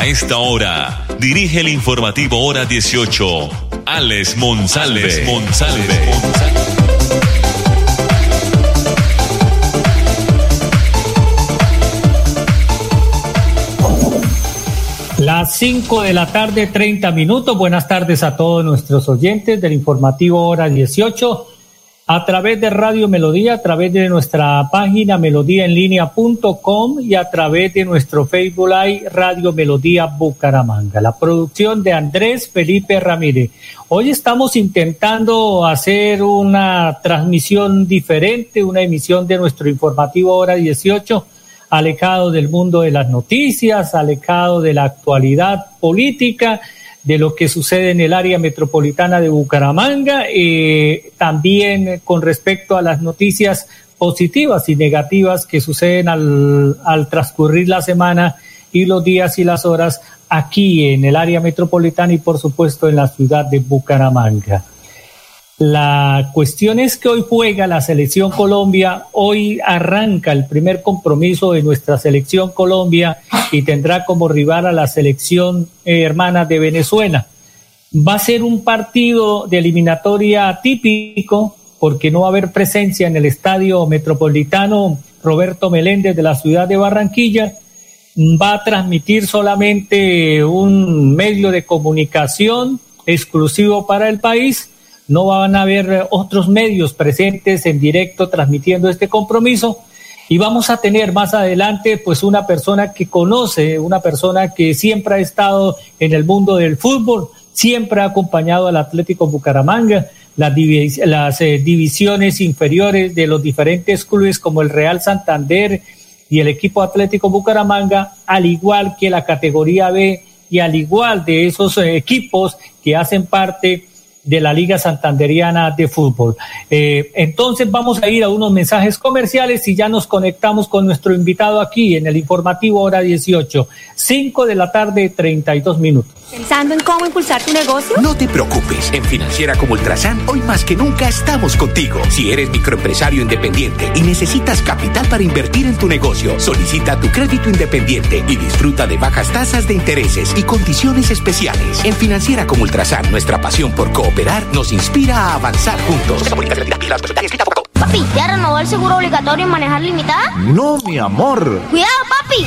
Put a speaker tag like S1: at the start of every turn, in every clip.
S1: A esta hora, dirige el informativo Hora 18, Alex Monsalve. Alex Monsalve.
S2: Las 5 de la tarde, 30 minutos. Buenas tardes a todos nuestros oyentes del informativo Hora 18. A través de Radio Melodía, a través de nuestra página melodíaenlínea.com y a través de nuestro Facebook Live Radio Melodía Bucaramanga. La producción de Andrés Felipe Ramírez. Hoy estamos intentando hacer una transmisión diferente, una emisión de nuestro informativo Hora 18 alejado del mundo de las noticias, alejado de la actualidad política, de lo que sucede en el área metropolitana de Bucaramanga, eh, también con respecto a las noticias positivas y negativas que suceden al, al transcurrir la semana y los días y las horas aquí en el área metropolitana y por supuesto en la ciudad de Bucaramanga. La cuestión es que hoy juega la selección Colombia, hoy arranca el primer compromiso de nuestra selección Colombia y tendrá como rival a la selección eh, hermana de Venezuela. Va a ser un partido de eliminatoria típico porque no va a haber presencia en el estadio metropolitano Roberto Meléndez de la ciudad de Barranquilla. Va a transmitir solamente un medio de comunicación exclusivo para el país no van a haber eh, otros medios presentes en directo transmitiendo este compromiso. Y vamos a tener más adelante pues una persona que conoce, una persona que siempre ha estado en el mundo del fútbol, siempre ha acompañado al Atlético Bucaramanga, las, eh, divisiones inferiores de los diferentes clubes como el Real Santander y el equipo Atlético Bucaramanga, al igual que la categoría B y al igual de esos eh, equipos que hacen parte de la Liga Santanderiana de Fútbol. Eh, entonces vamos a ir a unos mensajes comerciales y ya nos conectamos con nuestro invitado aquí en el informativo hora 18, 5 de la tarde, 32 minutos.
S3: ¿Pensando en cómo impulsar tu negocio?
S4: No te preocupes, en Financiera como Ultrasan hoy más que nunca estamos contigo. Si eres microempresario independiente y necesitas capital para invertir en tu negocio, solicita tu crédito independiente y disfruta de bajas tasas de intereses y condiciones especiales. En Financiera como Ultrasan, nuestra pasión por cooperar nos inspira a avanzar juntos.
S3: Papi, ¿ya renovó el seguro obligatorio en manejar limitada?
S5: No, mi amor.
S3: Cuidado, papi.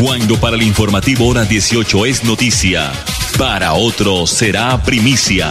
S1: Cuando para el informativo hora 18 es noticia, para otros será primicia.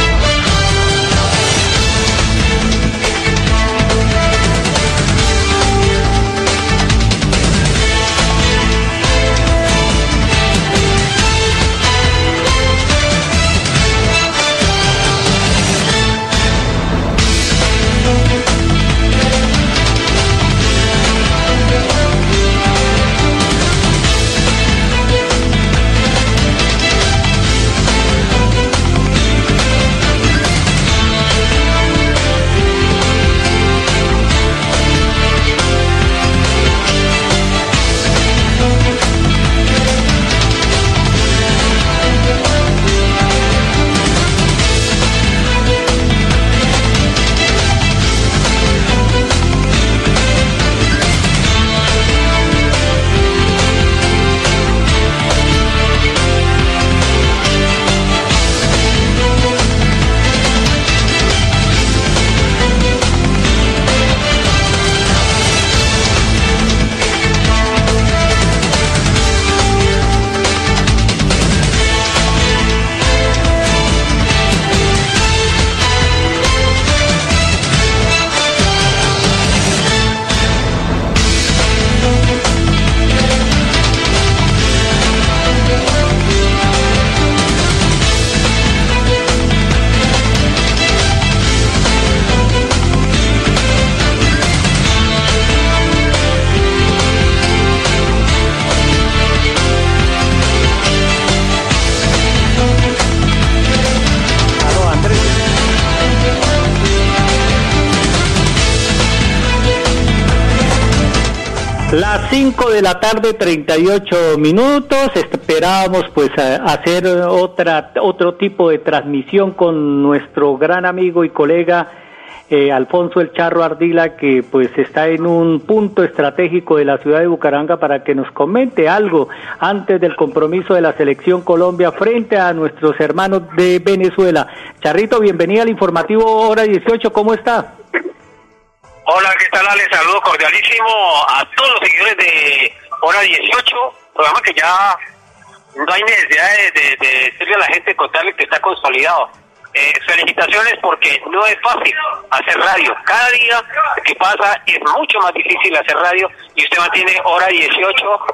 S2: Las 5 de la tarde, 38 minutos. Esperábamos pues hacer otra, otro tipo de transmisión con nuestro gran amigo y colega eh, Alfonso El Charro Ardila, que pues está en un punto estratégico de la ciudad de Bucaramanga para que nos comente algo antes del compromiso de la selección Colombia frente a nuestros hermanos de Venezuela. Charrito, bienvenida al informativo Hora 18, ¿cómo está?
S6: Hola, ¿qué tal, Ale? Saludo cordialísimo a todos los seguidores de Hora 18, programa que ya no hay necesidad de, decirle a la gente, contarle que está consolidado. Eh, felicitaciones porque no es fácil hacer radio. Cada día que pasa es mucho más difícil hacer radio y usted mantiene hora 18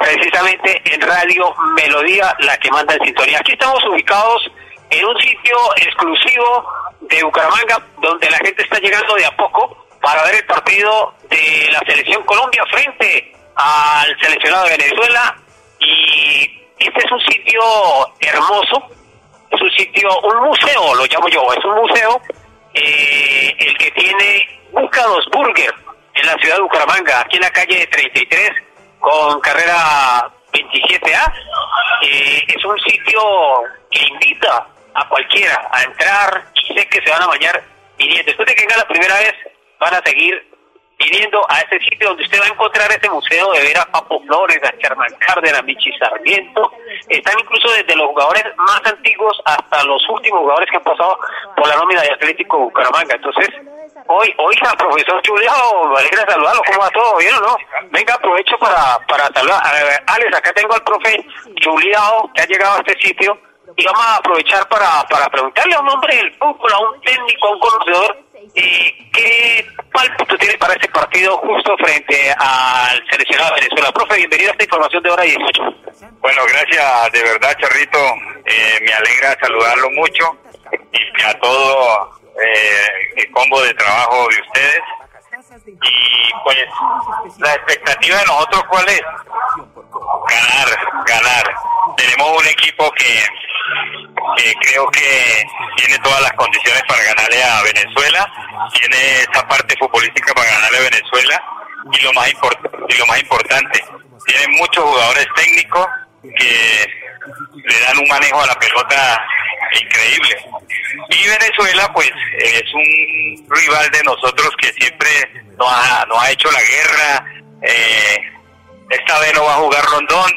S6: precisamente en Radio Melodía, la que manda en sintonía. Aquí estamos ubicados en un sitio exclusivo de Bucaramanga donde la gente está llegando de a poco para ver el partido de la selección Colombia frente al seleccionado de Venezuela y este es un sitio hermoso, es un sitio, un museo, lo llamo yo, es un museo, eh, el que tiene Búscados Burger en la ciudad de Bucaramanga, aquí en la calle 33, con carrera 27A. Eh, es un sitio que invita a cualquiera a entrar y sé que se van a bañar viniendo. Después de que venga la primera vez, van a seguir viniendo a ese sitio donde usted va a encontrar ese museo de ver a Papo Flores, a Sherman Cárdenas, a Michi Sarmiento. Están incluso desde los jugadores más antiguos hasta los últimos jugadores que han pasado por la nómina de Atlético Bucaramanga. Entonces, hoy, oiga, profesor Juliao, me alegra saludarlo, ¿cómo va todo? ¿Bien o no? Venga, aprovecho para, para saludar. Alex, acá tengo al profe Juliao, que ha llegado a este sitio, y vamos a aprovechar para, para preguntarle a un hombre del fútbol, a un técnico, a un conocedor, eh, ¿Qué pálpito tiene para este partido justo frente al seleccionado de Venezuela? Profe, bienvenido a esta información de hora 18.
S7: Bueno, gracias de verdad, Charrito. Eh, me alegra saludarlo mucho y a todo eh, el combo de trabajo de ustedes. Y pues, la expectativa de nosotros, ¿cuál es? Ganar, ganar. Tenemos un equipo que creo que tiene todas las condiciones para ganarle a Venezuela, tiene esa parte futbolística para ganarle a Venezuela y lo más y lo más importante, tiene muchos jugadores técnicos que le dan un manejo a la pelota increíble. Y Venezuela pues es un rival de nosotros que siempre nos ha, nos ha hecho la guerra. Eh, esta vez no va a jugar Rondón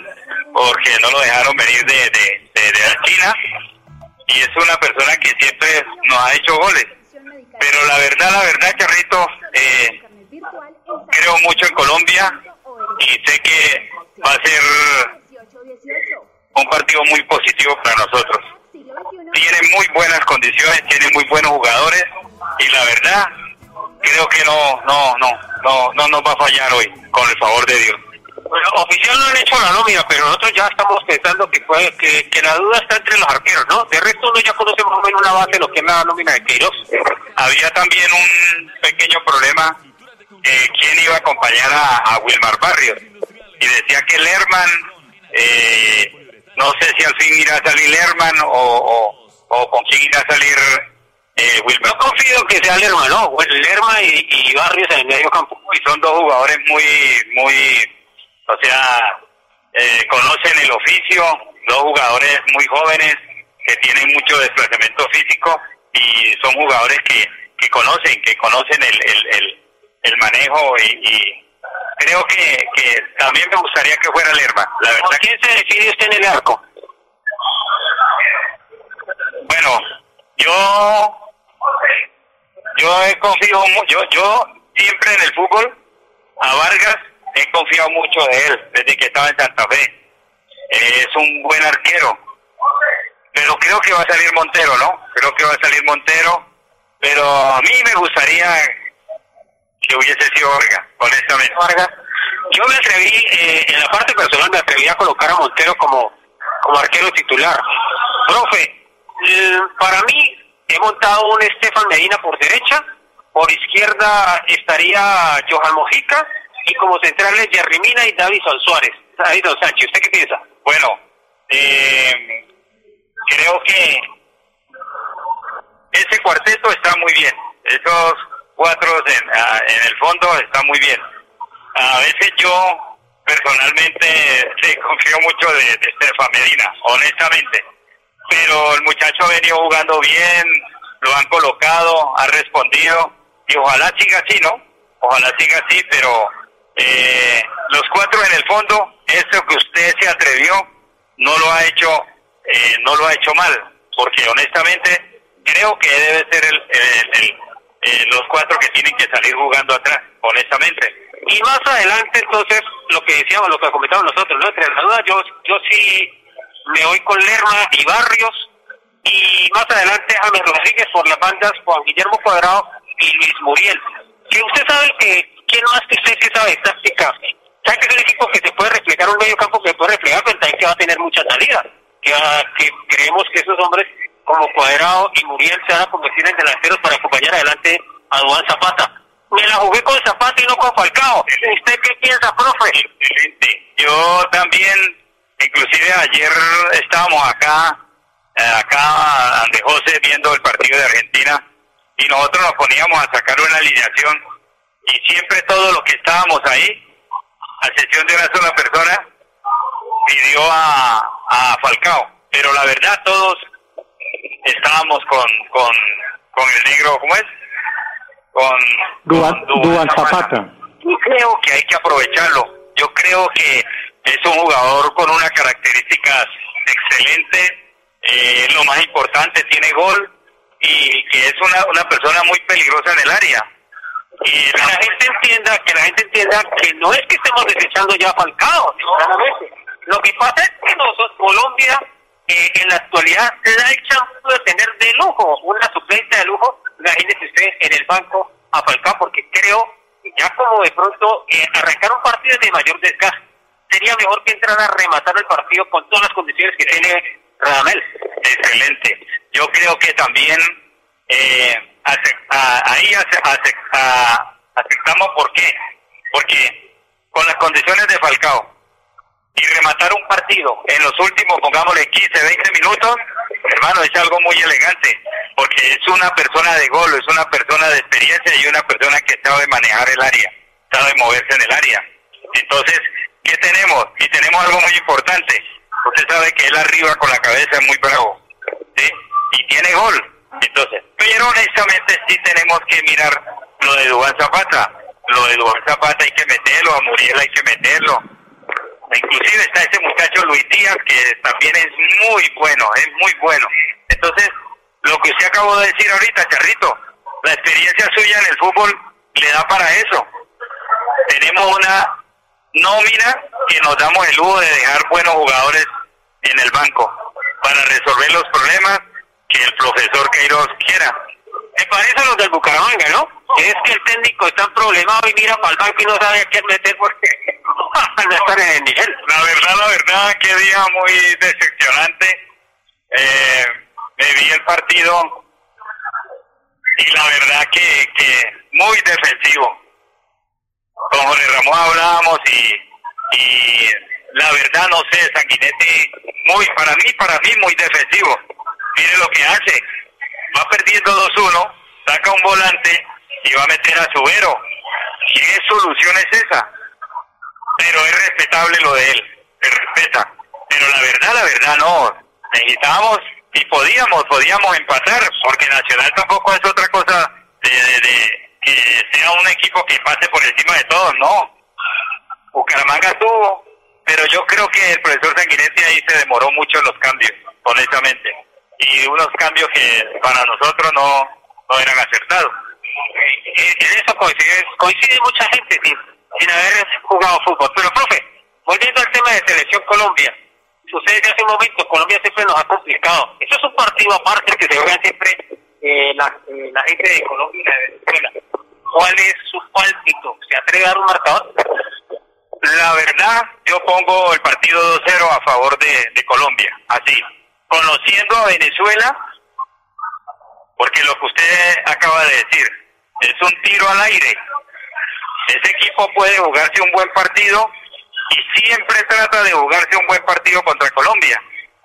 S7: porque no lo dejaron venir de, de, de, de China y es una persona que siempre nos ha hecho goles. Pero la verdad, la verdad, Charrito, eh, creo mucho en Colombia y sé que va a ser un partido muy positivo para nosotros. Tiene muy buenas condiciones, tiene muy buenos jugadores y la verdad, creo que no, no, no, no, no nos va a fallar hoy, con el favor de Dios.
S6: Bueno, oficial no han hecho la nómina, pero nosotros ya estamos pensando que, fue, que, que la duda está entre los arqueros, ¿no? De resto uno ya conoce más o menos una base de lo que es la nómina de Queiroz.
S7: Había también un pequeño problema, eh, quién iba a acompañar a, Wilmar Barrios. Y decía que Lerman, eh, no sé si al fin irá a salir Lerman o, o, con quién irá a salir eh, Wilmar.
S6: No confío que sea Lerman, ¿no? Lerman y, y Barrios en el medio campo.
S7: Y son dos jugadores muy, muy o sea, eh, conocen el oficio, dos jugadores muy jóvenes que tienen mucho desplazamiento físico y son jugadores que, que conocen, que conocen el, el, el, manejo y, creo que, que también me gustaría que fuera Lerma. La verdad
S6: ¿Por quién se decide usted en el arco?
S7: Bueno, yo yo he confiado yo yo siempre en el fútbol a Vargas he confiado mucho de él desde que estaba en Santa Fe. es un buen arquero. Pero creo que va a salir Montero, ¿no? Creo que va a salir Montero. Pero a mí me gustaría que hubiese sido Vargas, honestamente.
S6: Vargas. Yo me atreví, eh, en la parte personal, me atreví a colocar a Montero como, como arquero titular. Profe, eh, para mí he montado un Estefan Medina por derecha, por izquierda estaría Johan Mojica y como centrales Jerry Mina y Davison Suárez. Davison Sánchez, ¿usted qué piensa?
S7: Bueno, eh, creo que ese cuarteto está muy bien. Esos cuatro en, ah, en el fondo está muy bien. A veces yo personalmente le confío mucho de, de Medina, honestamente. Pero el muchacho ha venido jugando bien, lo han colocado, ha respondido y ojalá siga así, ¿no? Ojalá siga así, pero eh, los cuatro en el fondo, eso que usted se atrevió, no lo ha hecho, eh, no lo ha hecho mal, porque honestamente creo que debe ser el, eh, los cuatro que tienen que salir jugando atrás, honestamente.
S6: Y más adelante, entonces, lo que decíamos, lo que comentamos nosotros, ¿no? Entre las dudas, yo, yo sí me voy con Lerma y Barrios, y más adelante James Rodríguez por las bandas, Juan Guillermo Cuadrado y Luis Muriel. Que usted sabe que, ¿quién más que usted que sabe táctica? Sabe que es un equipo que se puede reflejar, un medio campo que se puede reflejar, pero también que va a tener mucha salida. Que, que creemos que esos hombres como Cuadrado y Muriel se van a convertir en delanteros para acompañar adelante a Duan Zapata. Me la jugué con Zapata y no con Falcao. ¿Usted qué piensa, profe?
S7: Yo también, inclusive ayer estábamos acá, eh, acá ante José viendo el partido de Argentina y nosotros nos poníamos a sacar una alineación y siempre todos los que estábamos ahí, a excepción de una sola persona, pidió a, a Falcao. Pero la verdad todos estábamos con, con, con el negro, ¿cómo es? Con
S2: Duan, Zapata.
S7: Y creo que hay que aprovecharlo. Yo creo que es un jugador con unas características excelentes. Eh, lo más importante, tiene gol y que es una, una persona muy peligrosa en el área. Y
S6: que la gente entienda, que la gente entienda que no es que estemos desechando ya a Falcao, Lo que pasa es que nosotros, Colombia eh, en la actualidad se da el chance de tener de lujo, una suplencia de lujo, imagínese usted en el banco a Falcao, porque creo que ya como de pronto eh, arrancar un partido de mayor desgaste, sería mejor que entrar a rematar el partido con todas las condiciones que tiene Radamel.
S7: Excelente. Yo creo que también eh, ahí aceptamos por qué. Porque con las condiciones de Falcao, y rematar un partido en los últimos, pongámosle 15, 20 minutos, hermano, es algo muy elegante, porque es una persona de gol, es una persona de experiencia y una persona que sabe manejar el área, sabe moverse en el área. Entonces, ¿qué tenemos? Y tenemos algo muy importante. Usted sabe que él arriba con la cabeza es muy bravo. Y tiene gol. Entonces, pero honestamente sí tenemos que mirar lo de Dubán Zapata. Lo de Dubán Zapata hay que meterlo, a Muriel hay que meterlo Inclusive está ese muchacho Luis Díaz que también es muy bueno, es muy bueno. Entonces, lo que usted acabó de decir ahorita, Charrito, la experiencia suya en el fútbol le da para eso. Tenemos una nómina que nos damos el lujo de dejar buenos jugadores en el banco para resolver los problemas que el profesor Queiroz quiera.
S6: Me parece lo del Bucaramanga, ¿no? es que el técnico está problemado y mira para el banco y no sabe a quién meter porque no estar en el nivel.
S7: La verdad, la verdad, qué día muy decepcionante. Eh, me vi el partido y la verdad que, que muy defensivo. Con Jorge Ramón hablábamos y, y la verdad no sé, Sanguinetti, muy, para mí, para mí muy defensivo. Mire lo que hace, va perdiendo 2-1, saca un volante y va a meter a Subero. ¿Qué solución es esa? Pero es respetable lo de él, se respeta. Pero la verdad, la verdad no. Necesitábamos y podíamos, podíamos empatar, porque Nacional tampoco es otra cosa de, de, que sea un equipo que pase por encima de todos, no. Bucaramanga tuvo, pero yo creo que el profesor Sanguinetti ahí se demoró mucho en los cambios, honestamente. Y unos cambios que para nosotros no, no eran acertados.
S6: Eh, en eso coincide, coincide mucha gente sin, sin haber jugado fútbol. Pero, profe, volviendo al tema de Selección Colombia, sucede que hace un momento Colombia siempre nos ha complicado. Eso es un partido aparte que se juega siempre eh, la, eh, la gente de Colombia y de Venezuela. ¿Cuál es su pálpito? ¿Se atreve a dar un marcador?
S7: La verdad, yo pongo el partido 2-0 a favor de, de Colombia, así. Conociendo a Venezuela, porque lo que usted acaba de decir es un tiro al aire. Ese equipo puede jugarse un buen partido y siempre trata de jugarse un buen partido contra Colombia.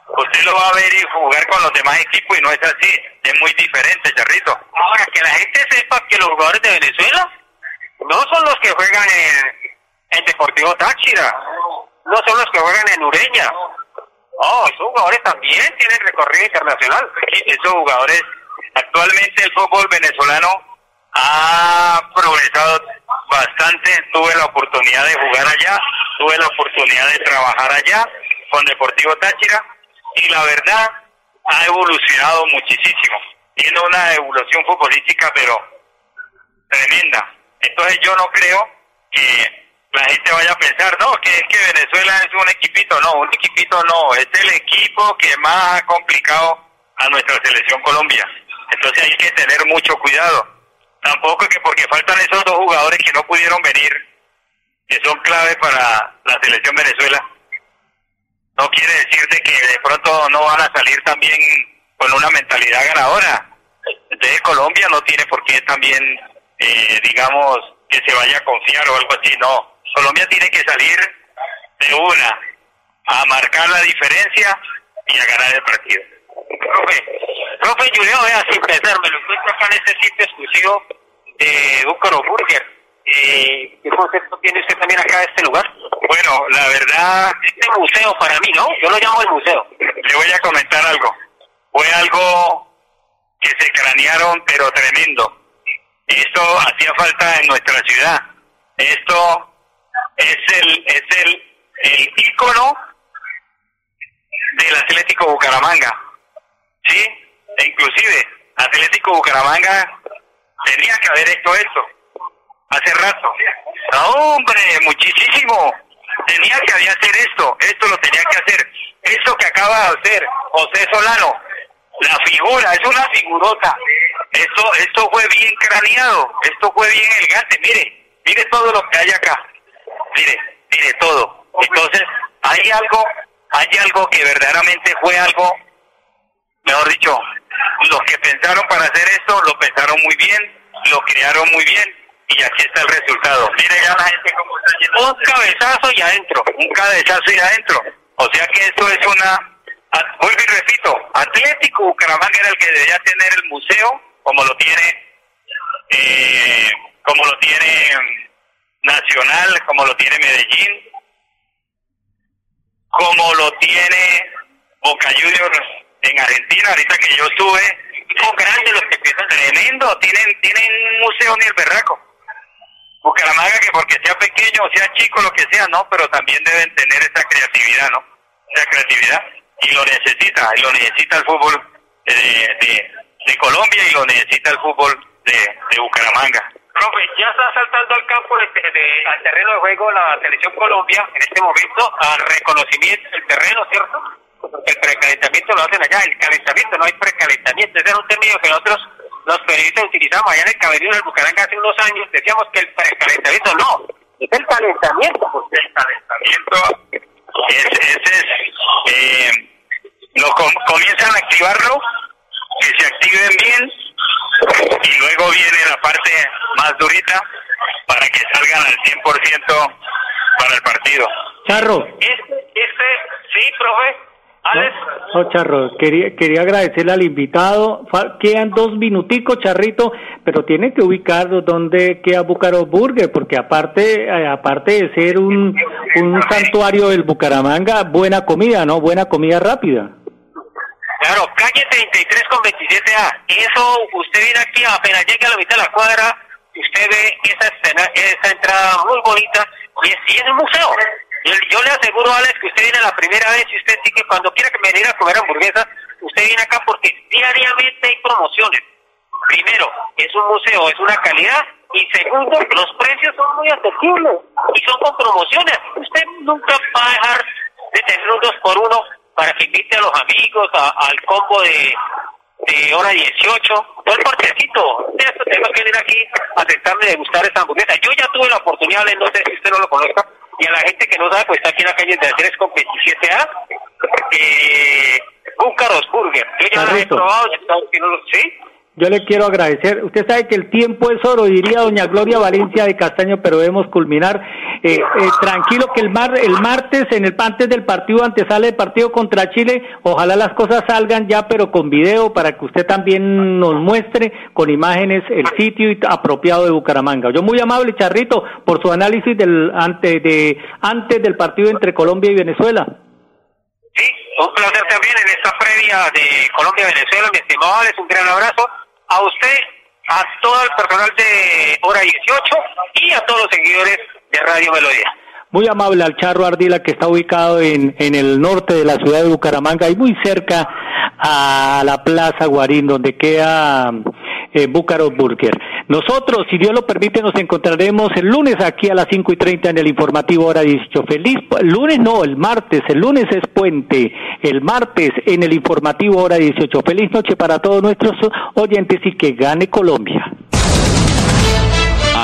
S7: Usted lo va a ver y jugar con los demás equipos y no es así, es muy diferente, Charrito.
S6: Ahora, que la gente sepa que los jugadores de Venezuela no son los que juegan en, en Deportivo Táchira, no son los que juegan en Ureña. Oh, esos jugadores también tienen recorrido internacional.
S7: Esos jugadores Actualmente el fútbol venezolano ha progresado bastante. Tuve la oportunidad de jugar allá, tuve la oportunidad de trabajar allá con Deportivo Táchira y la verdad ha evolucionado muchísimo. Tiene una evolución futbolística, pero tremenda. Entonces yo no creo que la gente vaya a pensar, no, que es que Venezuela es un equipito, no, un equipito no, es el equipo que más ha complicado a nuestra selección Colombia. Entonces hay que tener mucho cuidado. Tampoco es que porque faltan esos dos jugadores que no pudieron venir, que son clave para la selección Venezuela, no quiere decir de que de pronto no van a salir también con una mentalidad ganadora. Entonces Colombia no tiene por qué también, eh, digamos, que se vaya a confiar o algo así, no. Colombia tiene que salir de una a marcar la diferencia y a ganar el partido. Profe, profe Julio, vea, sin pensar, me lo encuentro acá en este sitio exclusivo de Búcaro Burger. Eh, ¿Qué concepto tiene usted también acá de este lugar? Bueno, la verdad, este museo para mí, ¿no? Yo lo llamo el museo. Le voy a comentar algo. Fue algo que se cranearon, pero tremendo. Esto hacía falta en nuestra ciudad. Esto es el, es el, el ícono del Atlético Bucaramanga. ¿Sí? E inclusive, Atlético Bucaramanga tenía que haber hecho esto hace rato. Hombre, muchísimo. Tenía que hacer esto, esto lo tenía que hacer. Esto que acaba de hacer José Solano, la figura, es una figurota. Esto, esto fue bien craneado, esto fue bien elegante. Mire, mire todo lo que hay acá. Mire, mire todo. Entonces, hay algo, hay algo que verdaderamente fue algo, mejor dicho, los que pensaron para hacer esto lo pensaron muy bien, lo crearon muy bien y aquí está el resultado. Mire ya la gente cómo está yendo. Un cabezazo y adentro, un cabezazo y adentro. O sea que esto es una, vuelvo y repito, Atlético Bucaramanga era el que debía tener el museo como lo tiene, eh, como lo tiene Nacional, como lo tiene Medellín, como lo tiene Boca Juniors en Argentina, ahorita que yo estuve, son grandes los que piensan tremendo, tienen, tienen un museo ni el berraco. Bucaramanga que porque sea pequeño o sea chico, lo que sea, no, pero también deben tener esa creatividad, ¿no? Esa creatividad, y lo necesita, y lo necesita el fútbol de, de, de Colombia y lo necesita el fútbol de, de Bucaramanga. Profe, ya está saltando al campo, de, al terreno de juego la selección Colombia en este momento, al reconocimiento del terreno, ¿cierto? El precalentamiento lo hacen allá, el calentamiento, no hay precalentamiento, ese era un término que nosotros los periodistas utilizamos allá en el camerino del Bucaramanga hace unos años, decíamos que el precalentamiento no, es el calentamiento, porque el calentamiento es, ese es, eh, lo comienzan a activarlo, que se activen bien, y luego viene la parte más durita para que salgan al 100% para el partido.
S2: Charro.
S7: Este, este, sí, profe. Alex.
S2: No, Charro, quería, quería agradecerle al invitado. Quedan dos minuticos, Charrito, pero tiene que ubicar dónde queda Bucaro Burger, porque aparte, eh, aparte de ser un, un santuario del Bucaramanga, buena comida, ¿no? Buena comida rápida.
S7: Claro, calle 33 con 27A. Eso, usted viene aquí, apenas llega a la mitad de la cuadra, usted ve esa escena, esa entrada muy bonita, y es, y es un museo. Yo, le aseguro, Alex, que usted viene la primera vez y usted sí que cuando quiera que me venga a comer hamburguesas, usted viene acá porque diariamente hay promociones. Primero, es un museo, es una calidad. Y segundo, los precios son muy asequibles y son con promociones. Usted nunca va a dejar de tener un 2 por 1 para que invite a los amigos al combo de, de hora 18, todo el parquecito. Esto tengo que venir aquí a sentarme de gustar esa hamburguesa. Yo ya tuve la oportunidad de, no sé si usted no lo conozca, y a la gente que no sabe, pues está aquí en la calle de 3 con 27A, eh, Búcaros Burger. Yo ya lo he probado, ¿sí?
S2: Yo le quiero agradecer. Usted sabe que el tiempo es oro, diría doña Gloria Valencia de Castaño, pero debemos culminar. Eh, eh, tranquilo que el, mar, el martes, en el antes del partido, antes sale el partido contra Chile, ojalá las cosas salgan ya, pero con video, para que usted también nos muestre con imágenes el sitio apropiado de Bucaramanga. Yo muy amable, Charrito, por su análisis del, antes, de, antes del partido entre Colombia y Venezuela.
S6: Sí, un placer también en esta previa de Colombia-Venezuela, mi estimado Alex, un gran abrazo a usted, a todo el personal de Hora 18 y a todos los seguidores de Radio Melodía.
S2: Muy amable al Charro Ardila que está ubicado en, en el norte de la ciudad de Bucaramanga y muy cerca a la Plaza Guarín, donde queda eh, Burger. Nosotros, si Dios lo permite, nos encontraremos el lunes aquí a las cinco y treinta en el informativo Hora 18. Feliz, lunes no, el martes, el lunes es puente, el martes en el informativo Hora 18. Feliz noche para todos nuestros oyentes y que gane Colombia.